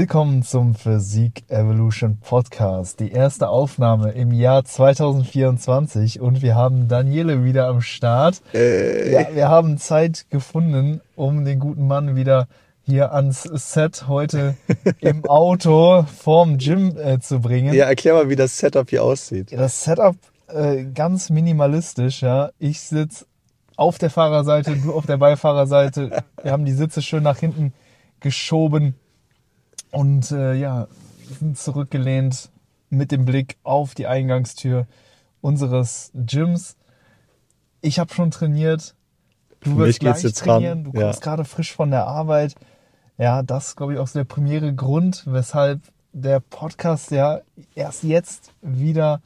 Willkommen zum Physik Evolution Podcast. Die erste Aufnahme im Jahr 2024 und wir haben Daniele wieder am Start. Äh. Ja, wir haben Zeit gefunden, um den guten Mann wieder hier ans Set heute im Auto vorm Gym äh, zu bringen. Ja, erklär mal, wie das Setup hier aussieht. Das Setup äh, ganz minimalistisch, ja. Ich sitze auf der Fahrerseite, du auf der Beifahrerseite. Wir haben die Sitze schön nach hinten geschoben und äh, ja, sind zurückgelehnt mit dem Blick auf die Eingangstür unseres Gyms. Ich habe schon trainiert. Du wirst gleich jetzt ran. trainieren. Du Ja. kommst gerade frisch von der Arbeit. Ja, das ist, glaube ich, auch so der primäre Grund, weshalb der Podcast ja erst jetzt wieder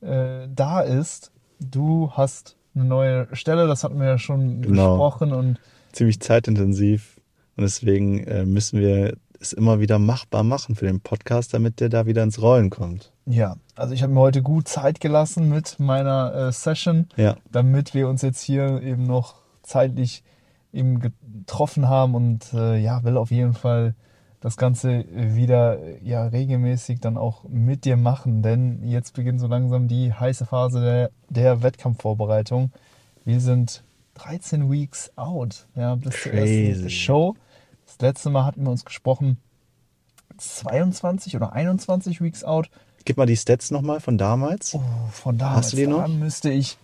äh, da ist. Du hast eine neue Stelle, das hatten wir ja schon Genau. besprochen und Ziemlich zeitintensiv. Und deswegen äh, müssen wir es immer wieder machbar machen für den Podcast, damit der da wieder ins Rollen kommt. ja, also ich habe mir heute gut Zeit gelassen mit meiner äh, Session, Ja. damit wir uns jetzt hier eben noch zeitlich eben getroffen haben und äh, ja, will auf jeden Fall das Ganze wieder äh, ja regelmäßig dann auch mit dir machen, denn jetzt beginnt so langsam die heiße Phase der, der Wettkampfvorbereitung. Wir sind 13 Weeks out, ja, bis zur ersten Crazy. Show. Das letzte Mal hatten wir uns gesprochen 22 oder 21 Weeks out. Gib mal die Stats nochmal von damals. Oh, von damals Hast du die noch? daran müsste ich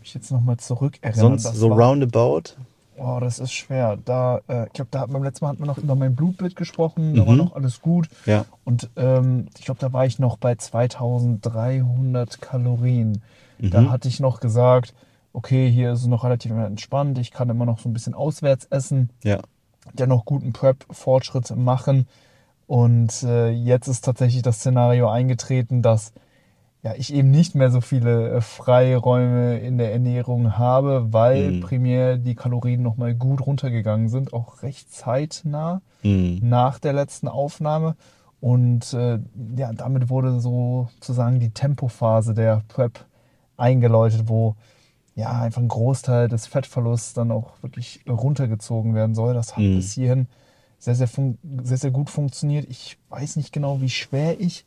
mich jetzt nochmal zurück erinnern. Sonst so war- roundabout. Oh, das ist schwer. Da, äh, ich glaube, da hat beim letzten Mal hatten wir noch über mein Blutbild gesprochen. Da war Mhm. noch alles gut. Ja. Und ähm, ich glaube, da war ich noch bei 2300 Kalorien. Da Mhm. hatte ich noch gesagt, okay, hier ist es noch relativ entspannt. Ich kann immer noch so ein bisschen auswärts essen Ja. Dennoch guten Prep-Fortschritt machen. Und äh, jetzt ist tatsächlich das Szenario eingetreten, dass ja, ich eben nicht mehr so viele äh, Freiräume in der Ernährung habe, weil Mhm. primär die Kalorien nochmal gut runtergegangen sind, auch recht zeitnah Mhm. nach der letzten Aufnahme. Und äh, ja, damit wurde sozusagen die Tempophase der Prep eingeläutet, wo ja einfach ein Großteil des Fettverlusts dann auch wirklich runtergezogen werden soll. Das hat Mhm. bis hierhin sehr, sehr, sehr, sehr gut funktioniert. Ich weiß nicht genau, wie schwer ich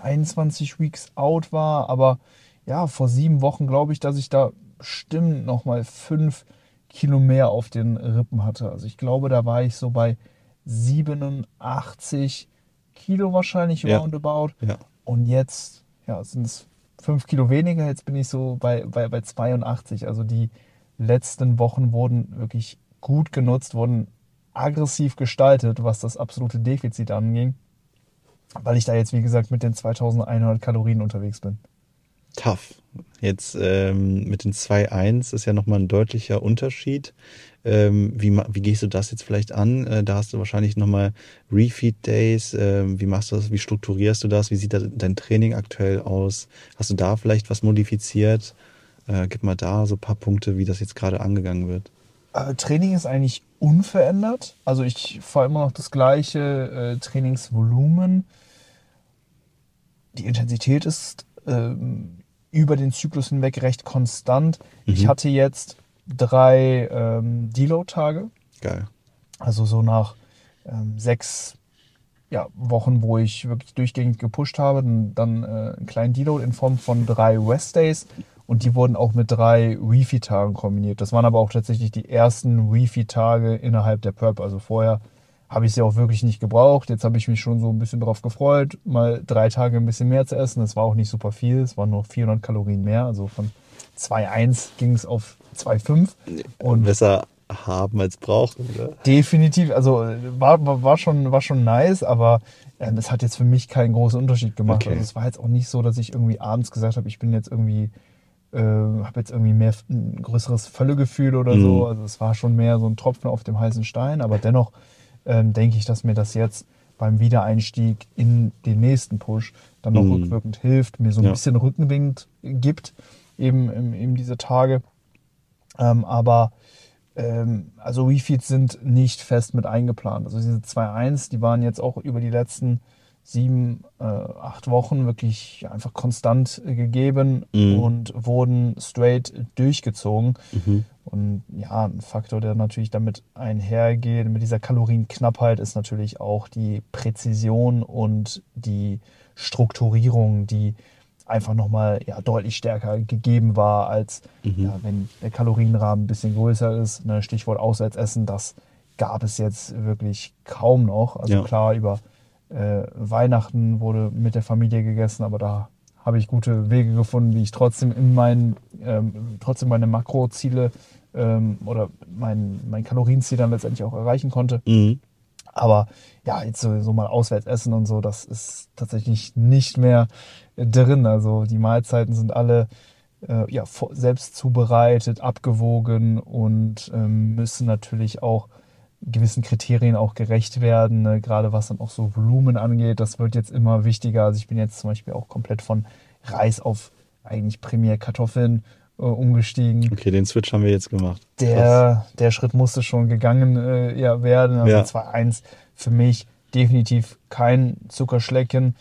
21 Weeks out war, aber ja, vor sieben Wochen glaube ich, dass ich da bestimmt nochmal fünf Kilo mehr auf den Rippen hatte. Also ich glaube, da war ich so bei 87 Kilo wahrscheinlich Ja. roundabout. Ja. Und jetzt ja, sind es fünf Kilo weniger. Jetzt bin ich so bei, bei, bei 82. Also die letzten Wochen wurden wirklich gut genutzt, wurden aggressiv gestaltet, was das absolute Defizit anging. Weil ich da jetzt, wie gesagt, mit den 2100 Kalorien unterwegs bin. Tough. Jetzt ähm, mit den 2-1 ist ja nochmal ein deutlicher Unterschied. Ähm, wie, wie gehst du das jetzt vielleicht an? Äh, da hast du wahrscheinlich nochmal Refeed Days. Ähm, wie machst du das? Wie strukturierst du das? Wie sieht da dein Training aktuell aus? Hast du da vielleicht was modifiziert? Äh, gib mal da so ein paar Punkte, wie das jetzt gerade angegangen wird. Äh, Training ist eigentlich unverändert. Also ich fahre immer noch das gleiche äh, Trainingsvolumen. Die Intensität ist ähm, über den Zyklus hinweg recht konstant. Ich Mhm. hatte jetzt drei ähm, Deload-Tage. Geil. Also so nach ähm, sechs ja, Wochen, wo ich wirklich durchgängig gepusht habe, dann, dann äh, einen kleinen Deload in Form von drei Rest Days und die wurden auch mit drei Refeed-Tagen kombiniert. Das waren aber auch tatsächlich die ersten Refeed-Tage innerhalb der Prep. Also vorher habe ich sie auch wirklich nicht gebraucht. Jetzt habe ich mich schon so ein bisschen drauf gefreut, mal drei Tage ein bisschen mehr zu essen. Das war auch nicht super viel. Es waren nur 400 Kalorien mehr. Also von 2,1 ging es auf 2,5. Und besser haben als brauchen. Ne? Definitiv, also war, war, war, schon, war schon nice, aber ähm, es hat jetzt für mich keinen großen Unterschied gemacht. Okay. Also es war jetzt auch nicht so, dass ich irgendwie abends gesagt habe, ich bin jetzt irgendwie, äh, habe jetzt irgendwie mehr ein größeres Völlegefühl oder Mhm. so. Also es war schon mehr so ein Tropfen auf dem heißen Stein, aber dennoch ähm, denke ich, dass mir das jetzt beim Wiedereinstieg in den nächsten Push dann noch Mhm. rückwirkend hilft, mir so ein Ja. bisschen Rückenwind gibt, eben, eben, eben diese Tage. Ähm, aber ähm, also Refeeds sind nicht fest mit eingeplant. Also diese 2.1, die waren jetzt auch über die letzten sieben, äh, acht Wochen wirklich einfach konstant äh, gegeben Mhm. und wurden straight durchgezogen. Mhm. Und ja, ein Faktor, der natürlich damit einhergeht, mit dieser Kalorienknappheit, ist natürlich auch die Präzision und die Strukturierung, die einfach nochmal ja, deutlich stärker gegeben war, als Mhm. ja, wenn der Kalorienrahmen ein bisschen größer ist. Ne, Stichwort Auswärtsessen, das gab es jetzt wirklich kaum noch. Also Ja. klar, über äh, Weihnachten wurde mit der Familie gegessen, aber da habe ich gute Wege gefunden, wie ich trotzdem in meinen, ähm, trotzdem meine Makroziele ähm, oder mein, mein Kalorienziel dann letztendlich auch erreichen konnte. Mhm. Aber ja, jetzt so, so mal auswärts essen und so, das ist tatsächlich nicht mehr drin. Also die Mahlzeiten sind alle äh, ja, selbst zubereitet, abgewogen und ähm, müssen natürlich auch gewissen Kriterien auch gerecht werden, ne? gerade was dann auch so Volumen angeht. Das wird jetzt immer wichtiger. Also ich bin jetzt zum Beispiel auch komplett von Reis auf eigentlich primär Kartoffeln äh, umgestiegen Okay, den Switch haben wir jetzt gemacht. Krass. der, der Schritt musste schon gegangen äh, ja, werden. Also Ja. 2-1 für mich definitiv kein Zuckerschlecken.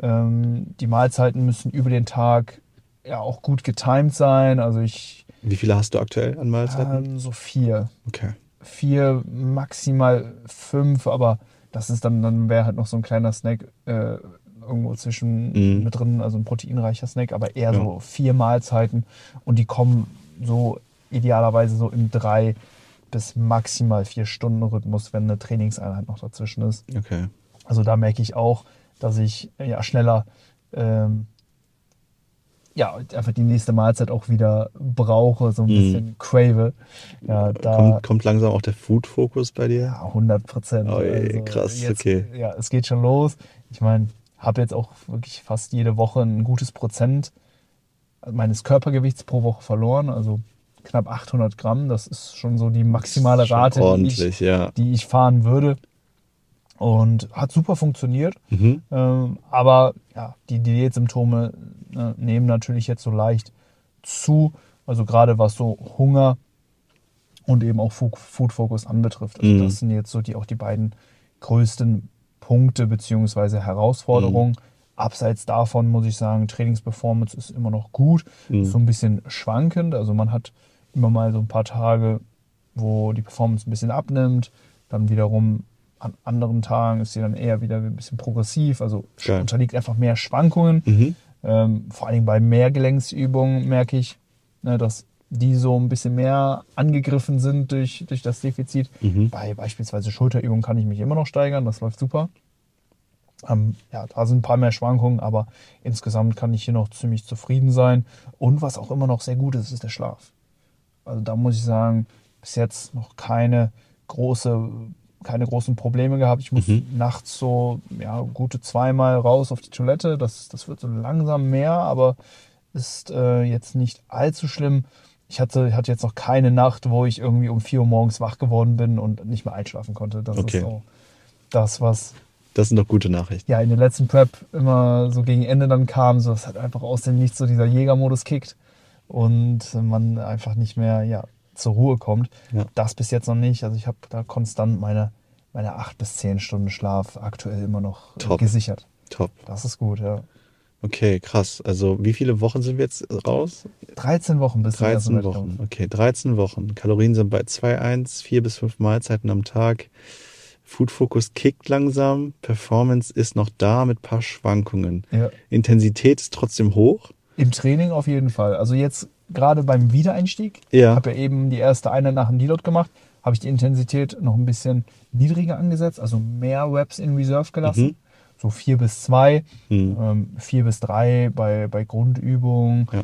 Ähm, die Mahlzeiten müssen über den Tag ja auch gut getimed sein. Also ich Wie viele hast du aktuell an Mahlzeiten? ähm, so vier. Okay. Vier, maximal fünf, aber das ist dann, dann wäre halt noch so ein kleiner Snack äh, irgendwo zwischen Mhm. mit drin, also ein proteinreicher Snack, aber eher Ja. so vier Mahlzeiten und die kommen so idealerweise so im drei bis maximal vier Stunden Rhythmus, wenn eine Trainingseinheit noch dazwischen ist. Okay. Also da merke ich auch, dass ich ja schneller ähm, ja einfach die nächste Mahlzeit auch wieder brauche, so ein Mhm. bisschen crave. Ja, da Kommt, kommt langsam auch der Food-Fokus bei dir? ja, 100 Prozent. Oi, krass, okay. Ja, es geht schon los. Ich meine, habe jetzt auch wirklich fast jede Woche ein gutes Prozent meines Körpergewichts pro Woche verloren, also knapp 800 Gramm. Das ist schon so die maximale Rate, die ich, ja. die ich fahren würde. Und hat super funktioniert. Mhm. Ähm, aber ja, die Diätsymptome äh, nehmen natürlich jetzt so leicht zu. Also gerade was so Hunger und eben auch Food Focus anbetrifft. Also Mhm. das sind jetzt so die auch die beiden größten Punkte beziehungsweise Herausforderungen. Mhm. Abseits davon muss ich sagen, Trainingsperformance ist immer noch gut. Mhm. Ist so ein bisschen schwankend. Also man hat immer mal so ein paar Tage, wo die Performance ein bisschen abnimmt. Dann wiederum an anderen Tagen ist sie dann eher wieder ein bisschen progressiv. Also Geil. unterliegt einfach mehr Schwankungen. Mhm. Ähm, vor allen Dingen bei Mehrgelenksübungen merke ich, ne, dass die so ein bisschen mehr angegriffen sind durch, durch das Defizit. Mhm. Bei beispielsweise Schulterübungen kann ich mich immer noch steigern, das läuft super. Ähm, ja, da sind ein paar mehr Schwankungen, aber insgesamt kann ich hier noch ziemlich zufrieden sein. Und was auch immer noch sehr gut ist, ist der Schlaf. Also da muss ich sagen, bis jetzt noch keine große, keine großen Probleme gehabt. Ich muss Mhm. nachts so ja, gute zweimal raus auf die Toilette. Das, das wird so langsam mehr, aber ist äh, jetzt nicht allzu schlimm. Ich hatte, hatte jetzt noch keine Nacht, wo ich irgendwie um 4 Uhr morgens wach geworden bin und nicht mehr einschlafen konnte. Das Okay. ist so das, was Das sind doch gute Nachrichten. ja in der letzten Prep immer so gegen Ende dann kam. So, es hat einfach aus dem Nichts so dieser Jägermodus kickt und man einfach nicht mehr ja, zur Ruhe kommt. Ja. Das bis jetzt noch nicht. Also ich habe da konstant meine, meine 8 bis 10 Stunden Schlaf aktuell immer noch äh, Top. gesichert. Top. Das ist gut, ja. Okay, krass. Also wie viele Wochen sind wir jetzt raus? 13 Wochen bis zum ersten 13 Wettkampf. Wochen. Okay, 13 Wochen. Kalorien sind bei 2,1, 4 bis 5 Mahlzeiten am Tag. Food Focus kickt langsam. Performance ist noch da mit paar Schwankungen. Ja. Intensität ist trotzdem hoch. Im Training auf jeden Fall. Also jetzt gerade beim Wiedereinstieg, Ja. habe ja eben die erste Einheit nach dem Deload gemacht, habe ich die Intensität noch ein bisschen niedriger angesetzt, also mehr Reps in Reserve gelassen. Mhm. So vier bis zwei, Hm. ähm, vier bis drei bei, bei Grundübungen, Ja.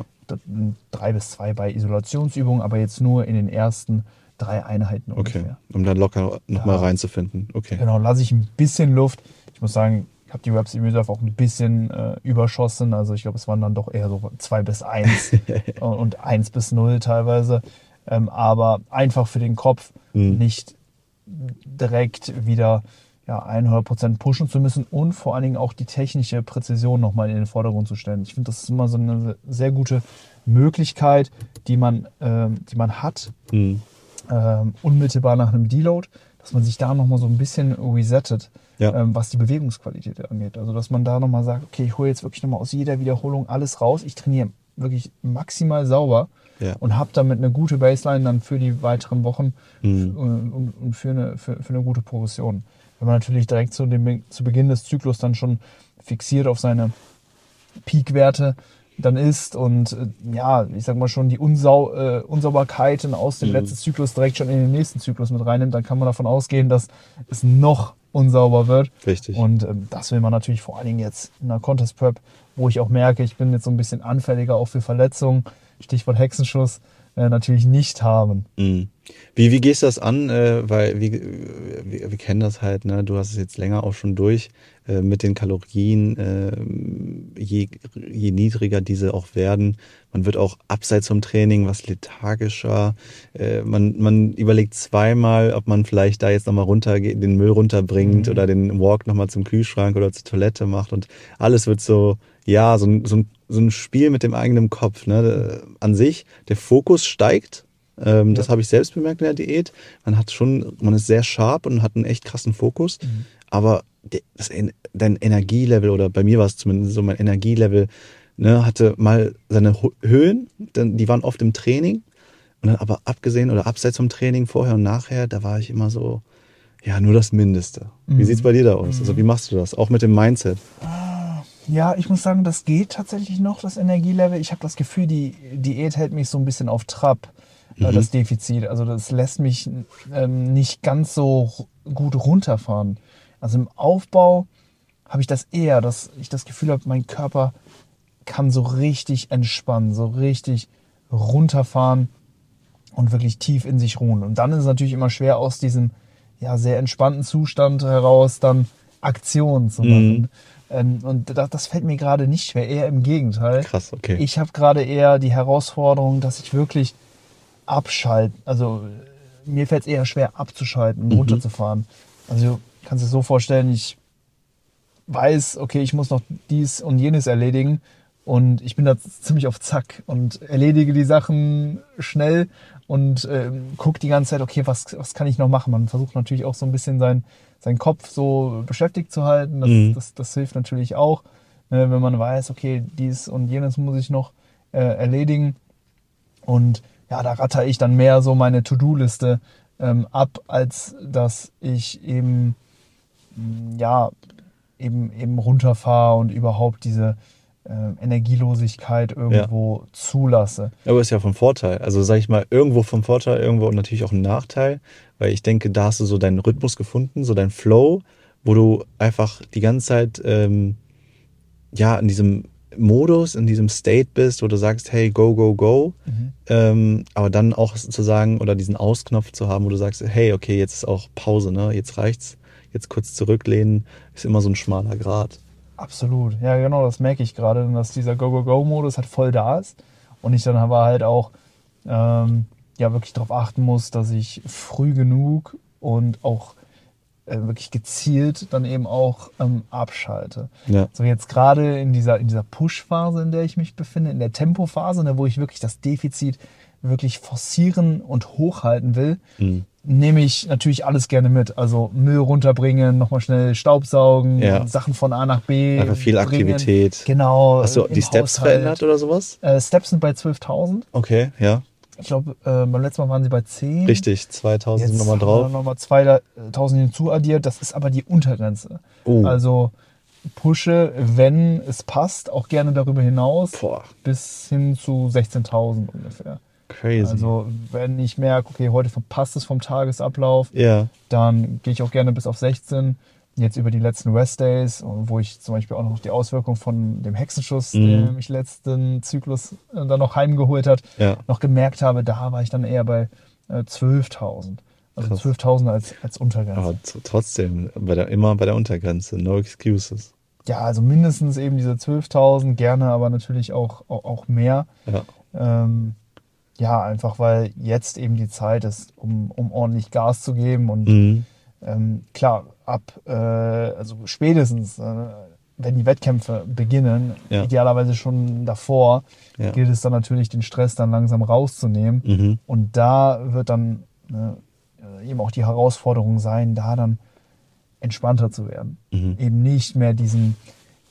drei bis zwei bei Isolationsübungen, aber jetzt nur in den ersten drei Einheiten Okay, ungefähr. um dann locker nochmal Ja. reinzufinden. Okay. Genau, lasse ich ein bisschen Luft. Ich muss sagen, ich habe die Reps in Reserve auch ein bisschen äh, überschossen. Also ich glaube, es waren dann doch eher so zwei bis eins und eins bis null teilweise. Ähm, aber einfach für den Kopf Mhm. nicht direkt wieder ja, 100% pushen zu müssen und vor allen Dingen auch die technische Präzision nochmal in den Vordergrund zu stellen. Ich finde, das ist immer so eine sehr gute Möglichkeit, die man, ähm, die man hat, Hm. ähm, unmittelbar nach einem Deload, dass man sich da nochmal so ein bisschen resettet, Ja. ähm, was die Bewegungsqualität angeht. Also dass man da nochmal sagt, okay, ich hole jetzt wirklich nochmal aus jeder Wiederholung alles raus. Ich trainiere wirklich maximal sauber Ja. und habe damit eine gute Baseline dann für die weiteren Wochen Mhm. und, für, eine, für, für eine gute Progression. Wenn man natürlich direkt zu, dem, zu Beginn des Zyklus dann schon fixiert auf seine Peakwerte dann ist und äh, ja, ich sag mal schon die Unsau äh, Unsauberkeiten aus dem Mhm. letzten Zyklus direkt schon in den nächsten Zyklus mit reinnimmt, dann kann man davon ausgehen, dass es noch unsauber wird. Richtig. Und ähm, das will man natürlich vor allen Dingen jetzt in einer Contest Prep, wo ich auch merke, ich bin jetzt so ein bisschen anfälliger auch für Verletzungen, Stichwort Hexenschuss, äh, natürlich nicht haben. Mhm. Wie, wie gehst du das an? Äh, weil wir, wir, wir kennen das halt, ne? du hast es jetzt länger auch schon durch äh, mit den Kalorien. Äh, je, je niedriger diese auch werden, man wird auch abseits vom Training was lethargischer. Äh, man, man überlegt zweimal, ob man vielleicht da jetzt nochmal runter den Müll runterbringt Mhm. oder den Walk nochmal zum Kühlschrank oder zur Toilette macht und alles wird so, ja, so so ein, so ein Spiel mit dem eigenen Kopf. Ne? An sich, der Fokus steigt. Ähm, Das Ja. habe ich selbst bemerkt in der Diät. Man hat schon, man ist sehr sharp und hat einen echt krassen Fokus. Mhm. Aber das, dein Energielevel, oder bei mir war es zumindest so, mein Energielevel, ne, hatte mal seine Höhen, dann, die waren oft im Training. Und dann aber abgesehen oder abseits vom Training, vorher und nachher, da war ich immer so, ja, nur das Mindeste. Wie Mhm. sieht's bei dir da aus? Also wie machst du das? Auch mit dem Mindset. Ja, ich muss sagen, das geht tatsächlich noch, das Energielevel. Ich habe das Gefühl, die Diät hält mich so ein bisschen auf Trab, äh, Mhm. das Defizit. Also das lässt mich ähm, nicht ganz so gut runterfahren. Also im Aufbau habe ich das eher, dass ich das Gefühl habe, mein Körper kann so richtig entspannen, so richtig runterfahren und wirklich tief in sich ruhen. Und dann ist es natürlich immer schwer, aus diesem ja, sehr entspannten Zustand heraus dann Aktionen zu Mhm. machen. Ähm, und das, das fällt mir gerade nicht schwer, eher im Gegenteil. Krass, okay. Ich habe gerade eher die Herausforderung, dass ich wirklich abschalte. Also mir fällt es eher schwer abzuschalten, Mhm. runterzufahren. Also du kannst es so vorstellen, ich weiß, okay, ich muss noch dies und jenes erledigen und ich bin da ziemlich auf Zack und erledige die Sachen schnell und ähm, gucke die ganze Zeit, okay, was, was kann ich noch machen? Man versucht natürlich auch so ein bisschen sein, seinen Kopf so beschäftigt zu halten. Das, Mhm. das, das hilft natürlich auch, ne, wenn man weiß, okay, dies und jenes muss ich noch äh, erledigen. Und ja, da ratter ich dann mehr so meine To-Do-Liste ähm, ab, als dass ich eben, ja, eben, eben runterfahre und überhaupt diese äh, Energielosigkeit irgendwo zulasse. Aber ist ja vom Vorteil. Also sag ich mal, irgendwo vom Vorteil, irgendwo natürlich auch ein Nachteil, weil ich denke, da hast du so deinen Rhythmus gefunden, so dein Flow, wo du einfach die ganze Zeit ähm, ja in diesem Modus, in diesem State bist, wo du sagst, hey, go, go, go. Mhm. Ähm, aber dann auch zu sagen oder diesen Ausknopf zu haben, wo du sagst, hey, okay, jetzt ist auch Pause, ne? Jetzt reicht's, jetzt kurz zurücklehnen, ist immer so ein schmaler Grad. Absolut. Ja, genau, das merke ich gerade, dass dieser Go-Go-Go-Modus halt voll da ist und ich dann aber halt auch ähm, ja wirklich darauf achten muss, dass ich früh genug und auch äh, wirklich gezielt dann eben auch ähm, abschalte. Ja. So jetzt gerade in dieser, in dieser Push-Phase, in der ich mich befinde, in der Tempo-Phase, ne, wo ich wirklich das Defizit wirklich forcieren und hochhalten will, Mhm. Nehme ich natürlich alles gerne mit. Also Müll runterbringen, nochmal schnell Staubsaugen, Ja. Sachen von A nach B. Einfach viel bringen. Aktivität. Genau. Hast du die Steps Haushalt. verändert oder sowas? Äh, Steps sind bei 12.000. Okay, ja. Ich glaube, äh, beim letzten Mal waren sie bei 10. Richtig, 2000 Jetzt nochmal drauf. Nochmal 2.000 hinzuaddiert. Das ist aber die Untergrenze. Oh. Also pushe, wenn es passt, auch gerne darüber hinaus, Boah, bis hin zu 16.000 ungefähr. Crazy. Also wenn ich merke, okay, heute passt es vom Tagesablauf, ja, dann gehe ich auch gerne bis auf 16. Jetzt über die letzten Rest Days, wo ich zum Beispiel auch noch die Auswirkung von dem Hexenschuss, Mhm. der mich letzten Zyklus äh, dann noch heimgeholt hat, ja. noch gemerkt habe, da war ich dann eher bei äh, 12.000. Also Krass. 12.000 als, als Untergrenze. Aber trotzdem, bei der, immer bei der Untergrenze, no excuses. Ja, also mindestens eben diese 12.000, gerne aber natürlich auch, auch, auch mehr. Ja, Ähm, ja, einfach weil jetzt eben die Zeit ist, um, um ordentlich Gas zu geben und mhm. ähm, klar, ab, äh, also spätestens, äh, wenn die Wettkämpfe beginnen, Ja. idealerweise schon davor, ja. gilt es dann natürlich, den Stress dann langsam rauszunehmen. Mhm. Und da wird dann ne, äh, eben auch die Herausforderung sein, da dann entspannter zu werden. Mhm. Eben nicht mehr diesen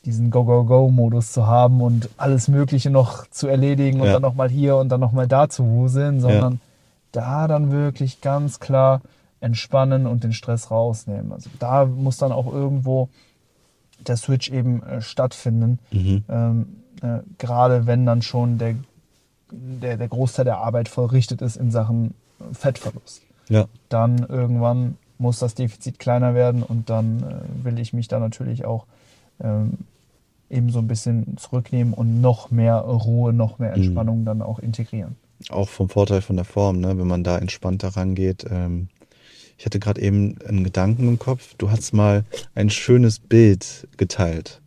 diesen Go-Go-Go-Modus zu haben und alles Mögliche noch zu erledigen und Ja. dann nochmal hier und dann nochmal da zu wuseln, sondern da dann wirklich ganz klar entspannen und den Stress rausnehmen. Also da muss dann auch irgendwo der Switch eben äh, stattfinden. Mhm. Ähm, äh, gerade wenn dann schon der, der, der Großteil der Arbeit vollrichtet ist in Sachen Fettverlust. Ja. Dann irgendwann muss das Defizit kleiner werden und dann äh, will ich mich da natürlich auch ähm, eben so ein bisschen zurücknehmen und noch mehr Ruhe, noch mehr Mhm. Entspannung dann auch integrieren. Auch vom Vorteil von der Form, ne? wenn man da entspannter rangeht. Ähm, ich hatte gerade eben einen Gedanken im Kopf. Du hast mal ein schönes Bild geteilt.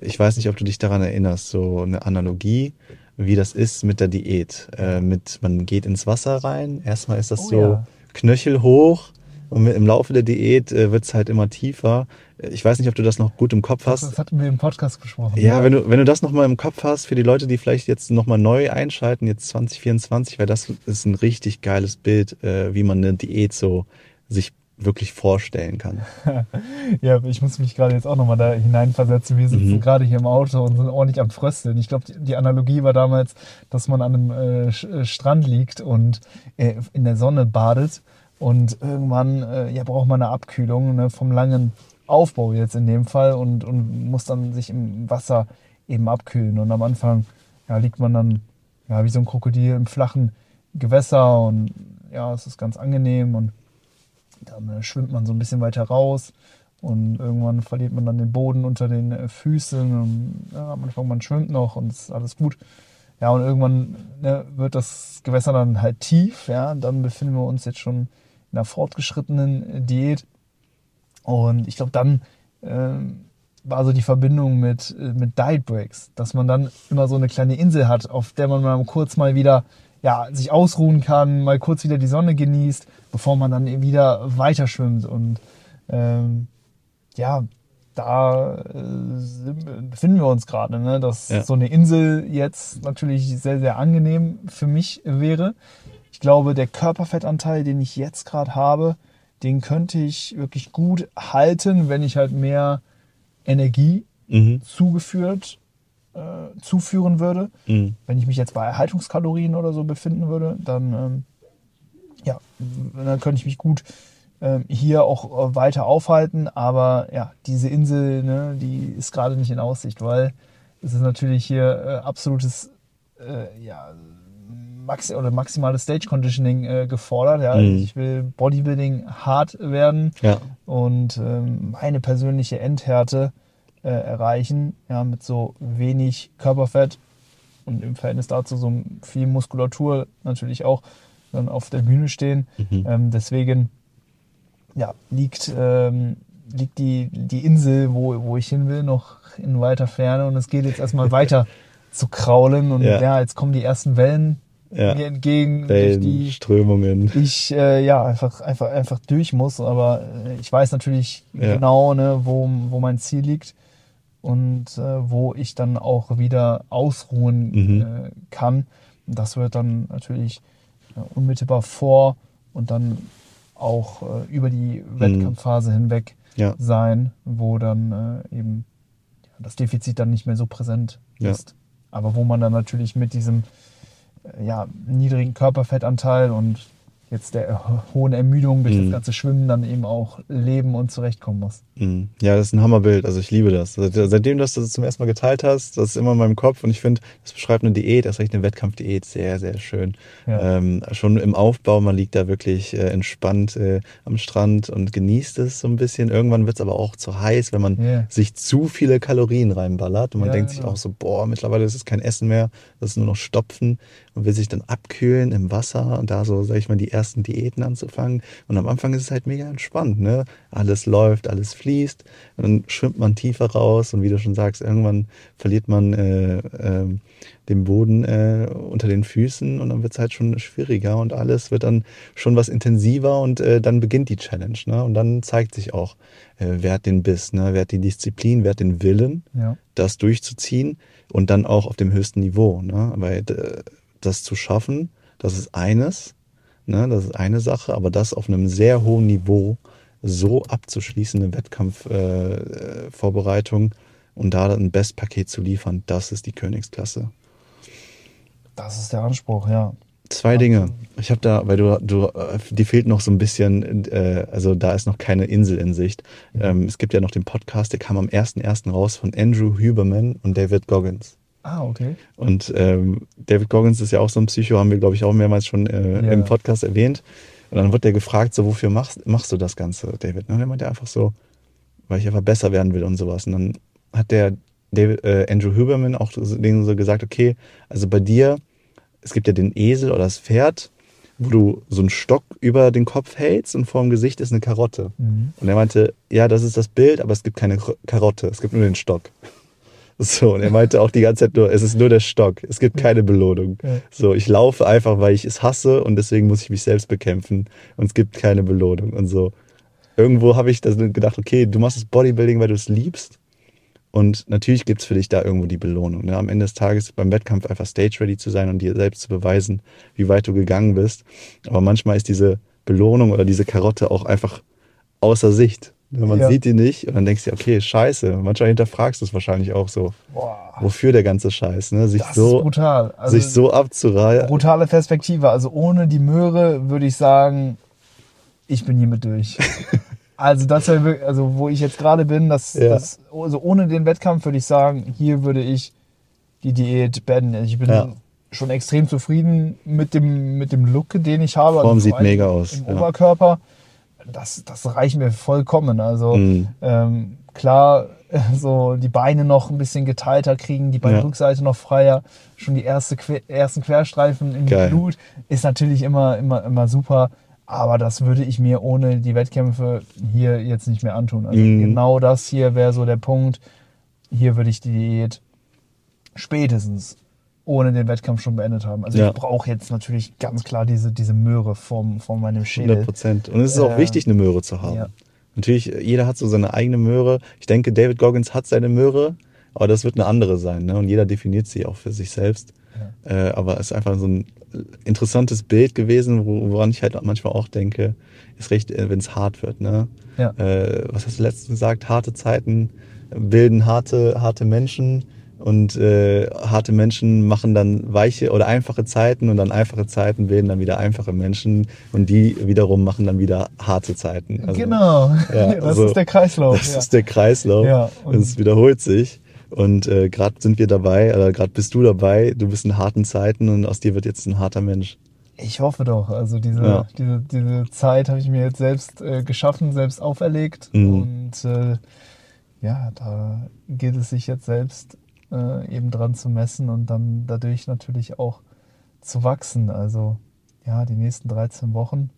Ich weiß nicht, ob du dich daran erinnerst, so eine Analogie, wie das ist mit der Diät. Äh, mit, man geht ins Wasser rein, erstmal ist das Oh so ja. knöchelhoch und im Laufe der Diät äh, wird es halt immer tiefer. Ich weiß nicht, ob du das noch gut im Kopf hast. das hatten wir im Podcast besprochen. Ja, wenn du, wenn du das nochmal im Kopf hast, für die Leute, die vielleicht jetzt nochmal neu einschalten, jetzt 2024, weil das ist ein richtig geiles Bild, äh, wie man eine Diät so sich wirklich vorstellen kann. Ja, ich muss mich gerade jetzt auch nochmal da hineinversetzen. Wir sitzen Mhm. gerade hier im Auto und sind ordentlich am Frösteln. Ich glaube, die, Analogie war damals, dass man an einem äh, Strand liegt und äh, in der Sonne badet und irgendwann äh, ja, braucht man eine Abkühlung ne, vom langen Aufbau jetzt in dem Fall und, und muss dann sich im Wasser eben abkühlen. Und am Anfang ja, liegt man dann ja, wie so ein Krokodil im flachen Gewässer und ja, es ist ganz angenehm und dann äh, schwimmt man so ein bisschen weiter raus und irgendwann verliert man dann den Boden unter den äh, Füßen und ja, am Anfang man schwimmt noch und es ist alles gut. Ja, und irgendwann ne, wird das Gewässer dann halt tief, ja, dann befinden wir uns jetzt schon einer fortgeschrittenen Diät und ich glaube, dann ähm, war so die Verbindung mit, äh, mit Diet Breaks, dass man dann immer so eine kleine Insel hat, auf der man mal kurz mal wieder ja, sich ausruhen kann, mal kurz wieder die Sonne genießt, bevor man dann wieder weiter schwimmt. Und ähm, ja, da äh, befinden wir uns gerade, ne? dass Ja. so eine Insel jetzt natürlich sehr, sehr angenehm für mich wäre. Ich glaube, der Körperfettanteil, den ich jetzt gerade habe, den könnte ich wirklich gut halten, wenn ich halt mehr Energie Mhm. zugeführt, äh, zuführen würde. Mhm. Wenn ich mich jetzt bei Erhaltungskalorien oder so befinden würde, dann, ähm, ja, dann könnte ich mich gut ähm, hier auch äh, weiter aufhalten. Aber ja, diese Insel, ne, die ist gerade nicht in Aussicht, weil es ist natürlich hier äh, absolutes äh, ja, maxi oder maximales Stage Conditioning äh, gefordert. Ja. Mhm. Ich will Bodybuilding hart werden Ja. und ähm, meine persönliche Endhärte äh, erreichen, ja, mit so wenig Körperfett und im Verhältnis dazu so viel Muskulatur natürlich auch dann auf der Bühne stehen. Mhm. Ähm, deswegen ja, liegt, ähm, liegt die, die Insel, wo, wo ich hin will, noch in weiter Ferne und es geht jetzt erstmal weiter zu kraulen und Ja. ja. jetzt kommen die ersten Wellen Ja. mir entgegen, durch Wellen, die Strömungen. ich äh, ja einfach einfach einfach durch muss, aber äh, ich weiß natürlich Ja. genau, ne, wo, wo mein Ziel liegt und äh, wo ich dann auch wieder ausruhen Mhm. äh, kann. Das wird dann natürlich äh, unmittelbar vor und dann auch äh, über die Wettkampfphase hinweg Ja. sein, wo dann eben das Defizit dann nicht mehr so präsent ist. Aber wo man dann natürlich mit diesem ja, niedrigen Körperfettanteil und jetzt der ho- hohen Ermüdung durch Mhm. das ganze Schwimmen dann eben auch leben und zurechtkommen muss. Mhm. Ja, das ist ein Hammerbild. Also ich liebe das. Seit- Seitdem du das zum ersten Mal geteilt hast, das ist immer in meinem Kopf und ich finde, das beschreibt eine Diät, erst recht eine Wettkampfdiät, sehr, sehr schön. Ja. Ähm, schon im Aufbau, man liegt da wirklich äh, entspannt äh, am Strand und genießt es so ein bisschen. Irgendwann wird es aber auch zu heiß, wenn man Ja. sich zu viele Kalorien reinballert und man Ja, denkt sich genau. auch so, boah, mittlerweile ist es kein Essen mehr, das ist nur noch Stopfen und will sich dann abkühlen im Wasser und da so, sag ich mal, die ersten Diäten anzufangen. Und am Anfang ist es halt mega entspannt, ne? Alles läuft, alles fließt und dann schwimmt man tiefer raus und wie du schon sagst, irgendwann verliert man äh, ähm, den Boden äh, unter den Füßen und dann wird es halt schon schwieriger und alles wird dann schon was intensiver und äh, dann beginnt die Challenge, ne? Und dann zeigt sich auch, äh, wer hat den Biss, ne? Wer hat die Disziplin, wer hat den Willen, Ja. das durchzuziehen und dann auch auf dem höchsten Niveau, ne? Weil äh, das zu schaffen, das ist eines, ne? Das ist eine Sache, aber das auf einem sehr hohen Niveau so abzuschließen, eine Wettkampfvorbereitung, äh, und da ein Bestpaket zu liefern, das ist die Königsklasse. Das ist der Anspruch, ja. Zwei Dinge. Ich habe da, weil du, du, äh, die fehlt noch so ein bisschen, äh, also da ist noch keine Insel in Sicht. Mhm. Ähm, es gibt ja noch den Podcast, der kam am 1.1. raus von Andrew Huberman und David Goggins. Ah, okay. Und ähm, David Goggins ist ja auch so ein Psycho, haben wir, glaube ich, auch mehrmals schon äh, Ja. im Podcast erwähnt. Und dann wird der gefragt, so, wofür machst, machst du das Ganze, David? Und dann meint er einfach so, weil ich einfach besser werden will und sowas. Und dann hat der David, äh, Andrew Huberman auch so- denen so gesagt, okay, also bei dir, es gibt ja den Esel oder das Pferd, wo du so einen Stock über den Kopf hältst und vor dem Gesicht ist eine Karotte. Mhm. Und er meinte, ja, das ist das Bild, aber es gibt keine Kar- Karotte, es gibt nur den Stock. So, und er meinte auch die ganze Zeit nur, es ist nur der Stock, es gibt keine Belohnung. So, ich laufe einfach, weil ich es hasse und deswegen muss ich mich selbst bekämpfen und es gibt keine Belohnung und so. Irgendwo habe ich gedacht, okay, du machst das Bodybuilding, weil du es liebst. Und natürlich gibt es für dich da irgendwo die Belohnung. Ne? Am Ende des Tages beim Wettkampf einfach stage-ready zu sein und dir selbst zu beweisen, wie weit du gegangen bist. Aber manchmal ist diese Belohnung oder diese Karotte auch einfach außer Sicht. Man Ja. sieht die nicht und dann denkst du, okay, scheiße. Manchmal hinterfragst du es wahrscheinlich auch so. Boah, Wofür der ganze Scheiß? Ne? Sich, das so, brutal. Also, sich so abzureihen. brutale Perspektive. Also ohne die Möhre würde ich sagen, ich bin hiermit durch. also das wäre also wo ich jetzt gerade bin, das, Ja. das, also ohne den Wettkampf würde ich sagen, hier würde ich die Diät beenden. Also Ich bin Ja. schon extrem zufrieden mit dem, mit dem Look, den ich habe. Form also sieht mega aus, Im ja. Das, das reicht mir vollkommen. Also Mhm. ähm, klar, so die Beine noch ein bisschen geteilter kriegen, die Ja. Beinrückseite noch freier, schon die erste, ersten Querstreifen im Geil. Blut, ist natürlich immer, immer, immer super. Aber das würde ich mir ohne die Wettkämpfe hier jetzt nicht mehr antun. Also Mhm. genau das hier wäre so der Punkt. Hier würde ich die Diät spätestens ohne den Wettkampf schon beendet haben. Also Ja. ich brauche jetzt natürlich ganz klar diese, diese Möhre vom, von meinem 100 Schädel. Prozent. Und es ist auch Äh, wichtig, eine Möhre zu haben. ja. Natürlich, jeder hat so seine eigene Möhre. Ich denke, David Goggins hat seine Möhre, aber das wird eine andere sein. Ne? Und jeder definiert sie auch für sich selbst. Äh, aber es ist einfach so ein interessantes Bild gewesen, wo, woran ich halt manchmal auch denke, ist recht, wenn es hart wird. Ne? Ja. Äh, was hast du letztens gesagt? Harte Zeiten bilden harte, harte Menschen. Und äh, harte Menschen machen dann weiche oder einfache Zeiten und dann einfache Zeiten bilden dann wieder einfache Menschen und die wiederum machen dann wieder harte Zeiten. Also, genau, ja, das also, ist der Kreislauf. Das ja. ist der Kreislauf. Ja, und es wiederholt sich. Und äh, gerade sind wir dabei, oder gerade bist du dabei, du bist in harten Zeiten und aus dir wird jetzt ein harter Mensch. Ich hoffe doch. Also diese, Ja. diese, diese Zeit habe ich mir jetzt selbst äh, geschaffen, selbst auferlegt. Mhm. Und äh, ja, da gilt es sich jetzt selbst äh, eben dran zu messen und dann dadurch natürlich auch zu wachsen. Also ja, die nächsten 13 Wochen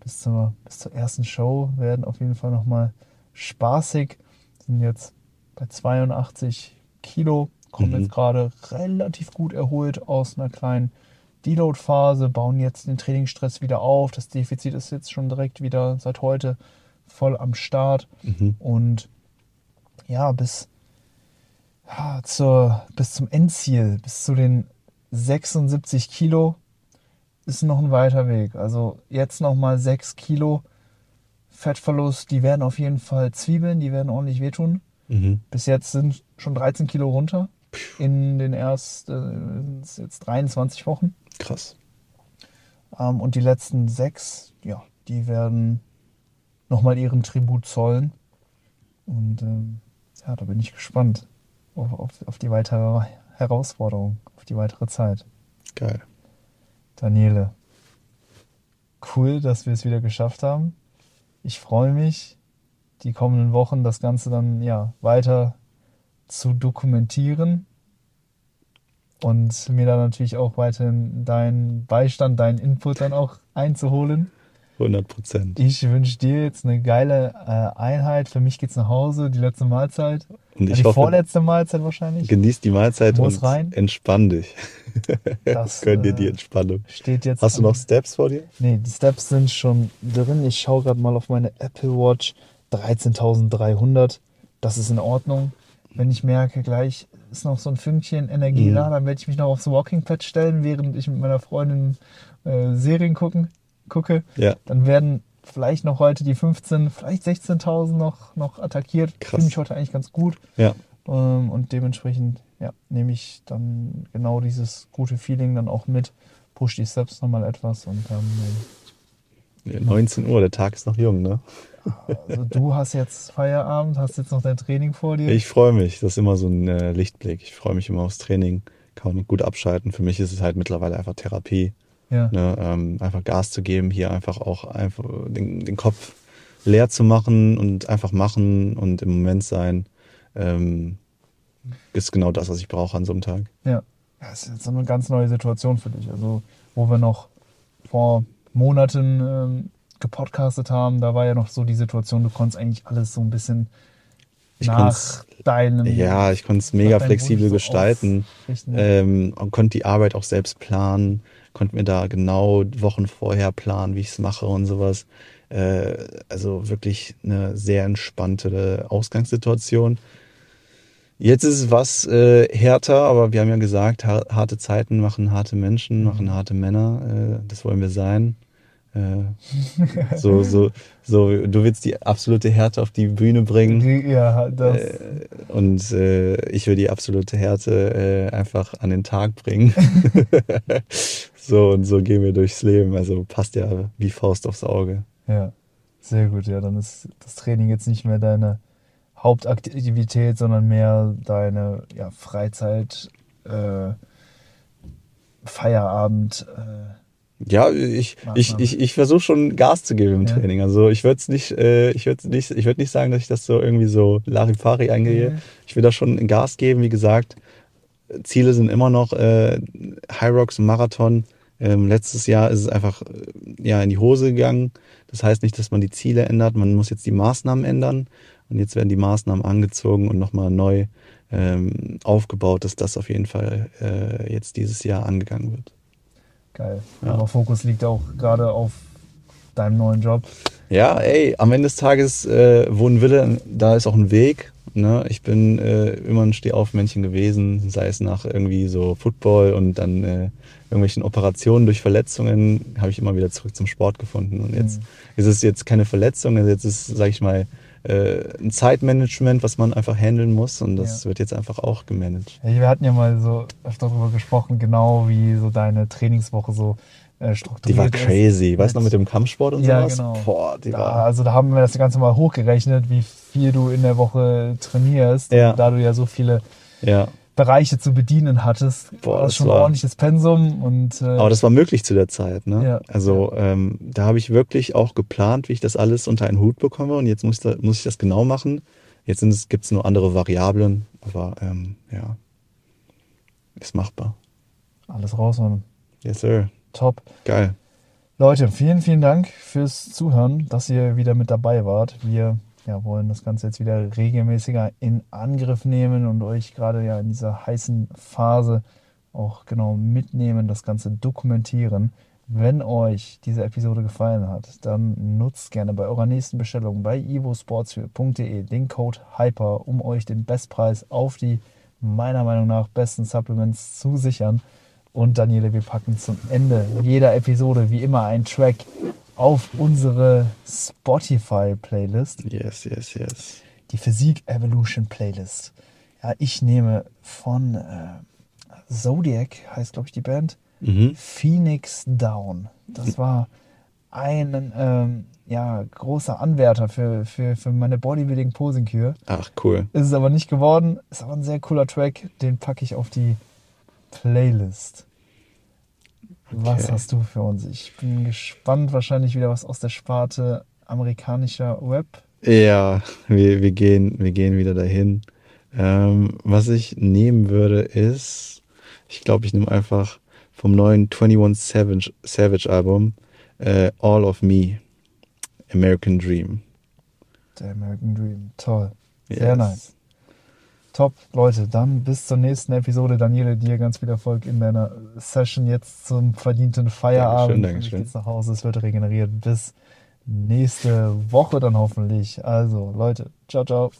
bis zur, bis zur ersten Show werden auf jeden Fall nochmal spaßig. Sind jetzt bei 82 Kilo, kommen Mhm. jetzt gerade relativ gut erholt aus einer kleinen Deload-Phase, bauen jetzt den Trainingsstress wieder auf. Das Defizit ist jetzt schon direkt wieder seit heute voll am Start. Mhm. Und ja, bis, ja, zur, bis zum Endziel, bis zu den 76 Kilo, ist noch ein weiter Weg. Also jetzt nochmal 6 Kilo Fettverlust, die werden auf jeden Fall Zwiebeln, die werden ordentlich wehtun. Mhm. Bis jetzt sind schon 13 Kilo runter in den ersten äh, jetzt 23 Wochen. Krass. Ähm, und die letzten sechs, ja, die werden nochmal ihren Tribut zollen. Und ähm, ja, da bin ich gespannt auf, auf, die weitere Herausforderung, auf die weitere Zeit. Geil. Daniele, cool, dass wir es wieder geschafft haben. Ich freue mich, die kommenden Wochen das Ganze dann ja weiter zu dokumentieren und mir dann natürlich auch weiterhin deinen Beistand, deinen Input dann auch einzuholen. 100 Prozent. Ich wünsche dir jetzt eine geile äh, Einheit. Für mich geht's nach Hause, die letzte Mahlzeit. Und die ich hoffe, vorletzte Mahlzeit wahrscheinlich. genieß die Mahlzeit Muss und rein. entspann dich. Das, Gönn dir die äh, Entspannung. Steht jetzt Hast du noch Steps vor dir? Nee, die Steps sind schon drin. Ich schaue gerade mal auf meine Apple Watch. 13.300. Das ist in Ordnung. Wenn ich merke, gleich ist noch so ein Fünkchen Energie Mhm. da, dann werde ich mich noch aufs Walking Pad stellen, während ich mit meiner Freundin äh, Serien gucken, gucke. Ja. Dann werden vielleicht noch heute die 15, vielleicht 16.000 noch, noch attackiert. Ich Krass. fühle mich heute eigentlich ganz gut. Ja. Ähm, und dementsprechend ja, nehme ich dann genau dieses gute Feeling dann auch mit, push die Steps nochmal etwas und dann. Ja, 19 Uhr, der Tag ist noch jung, ne? Also du hast jetzt Feierabend, hast jetzt noch dein Training vor dir. Ich freue mich, das ist immer so ein äh, Lichtblick. Ich freue mich immer aufs Training, kann man gut abschalten. Für mich ist es halt mittlerweile einfach Therapie. Ja. Ne? Ähm, einfach Gas zu geben, hier einfach auch einfach den, den Kopf leer zu machen und einfach machen und im Moment sein. Ähm, ist genau das, was ich brauche an so einem Tag. Ja. es ist jetzt so eine ganz neue Situation für dich. Also, wo wir noch vor Monaten ähm, gepodcastet haben, da war ja noch so die Situation, du konntest eigentlich alles so ein bisschen Ich nach deinem. Ja, ich konnte es mega flexibel gestalten. Ähm, und konnte die Arbeit auch selbst planen, konnte mir da genau Wochen vorher planen, wie ich es mache und sowas. Äh, also wirklich eine sehr entspannte Ausgangssituation. Jetzt ist es was äh, härter, aber wir haben ja gesagt, ha harte Zeiten machen harte Menschen, machen harte Männer. Äh, das wollen wir sein. So, so, so, du willst die absolute Härte auf die Bühne bringen. Ja, das. Äh, und äh, ich will die absolute Härte äh, einfach an den Tag bringen. so und so gehen wir durchs Leben. Also passt ja wie Faust aufs Auge. Ja, sehr gut. Ja, dann ist das Training jetzt nicht mehr deine Hauptaktivität, sondern mehr deine ja, Freizeit, äh, Feierabend. Äh, Ja, ich, ich, ich, ich versuche schon Gas zu geben im Ja. Training. Also ich würde nicht, äh, ich würde nicht, ich würde nicht sagen, dass ich das so irgendwie so Larifari angehe. Mhm. Ich will da schon Gas geben. Wie gesagt, Ziele sind immer noch äh, High Rocks Marathon. Ähm, letztes Jahr ist es einfach äh, ja in die Hose gegangen. Das heißt nicht, dass man die Ziele ändert. Man muss jetzt die Maßnahmen ändern. Und jetzt werden die Maßnahmen angezogen und nochmal neu ähm, aufgebaut, dass das auf jeden Fall äh, jetzt dieses Jahr angegangen wird. Geil. Ja. Aber Fokus liegt auch gerade auf deinem neuen Job. Ja, ey, am Ende des Tages, äh, wo ein Wille, da ist auch ein Weg. Ne? Ich bin äh, immer ein Stehaufmännchen gewesen, sei es nach irgendwie so Football und dann äh, irgendwelchen Operationen durch Verletzungen, habe ich immer wieder zurück zum Sport gefunden. Und jetzt Mhm. ist es jetzt keine Verletzung, also jetzt ist, sage ich mal, äh, ein Zeitmanagement, was man einfach handeln muss und das Ja. wird jetzt einfach auch gemanagt. Ja, wir hatten ja mal so öfter darüber gesprochen, genau wie so deine Trainingswoche so äh, strukturiert Die war ist. crazy, weißt du noch mit dem Kampfsport und Ja, sowas? genau. Boah, die Da, war also da haben wir das Ganze mal hochgerechnet, wie viel du in der Woche trainierst. Ja. Da du ja so viele ja. Bereiche zu bedienen hattest, Boah, war das das schon ein war- ordentliches Pensum. Und äh, Aber das war möglich zu der Zeit. Ne? Ja. Also ähm, da habe ich wirklich auch geplant, wie ich das alles unter einen Hut bekomme. Und jetzt muss ich, da, muss ich das genau machen. Jetzt gibt es nur andere Variablen, aber ähm, ja, ist machbar. alles raus, Mann. Yes, sir. Top. Geil. Leute, vielen, vielen Dank fürs Zuhören, dass ihr wieder mit dabei wart. Wir ja, wollen das Ganze jetzt wieder regelmäßiger in Angriff nehmen und euch gerade ja in dieser heißen Phase auch genau mitnehmen, das Ganze dokumentieren. Wenn euch diese Episode gefallen hat, dann nutzt gerne bei eurer nächsten Bestellung bei ivosportsfuel.de den Code HYPER, um euch den Bestpreis auf die meiner Meinung nach besten Supplements zu sichern. Und Daniele, wir packen zum Ende jeder Episode wie immer einen Track auf unsere Spotify-Playlist, Yes, yes, yes. die Physik Evolution Playlist. Ja, ich nehme von äh, Zodiac, heißt glaube ich die Band, Mhm. Phoenix Down. Das war ein ähm, ja, großer Anwärter für, für, für meine Bodybuilding-Posing-Kür. Ach, cool. Ist es aber nicht geworden. Ist aber ein sehr cooler Track. Den packe ich auf die Playlist. Was Okay. hast du für uns? Ich bin gespannt. Wahrscheinlich wieder was aus der Sparte amerikanischer Web. Ja, wir, wir, gehen, wir gehen wieder dahin. Ähm, was ich nehmen würde, ist, ich glaube, ich nehme einfach vom neuen 21 Savage, Savage Album äh, All of Me, American Dream. Der American Dream. Toll. Sehr Yes. nice. Top, Leute. Dann bis zur nächsten Episode. Daniele, dir ganz viel Erfolg in deiner Session jetzt zum verdienten Feierabend. Dankeschön, Dankeschön. Geht's nach Hause. Es wird regeneriert. Bis nächste Woche dann hoffentlich. Also, Leute, ciao, ciao.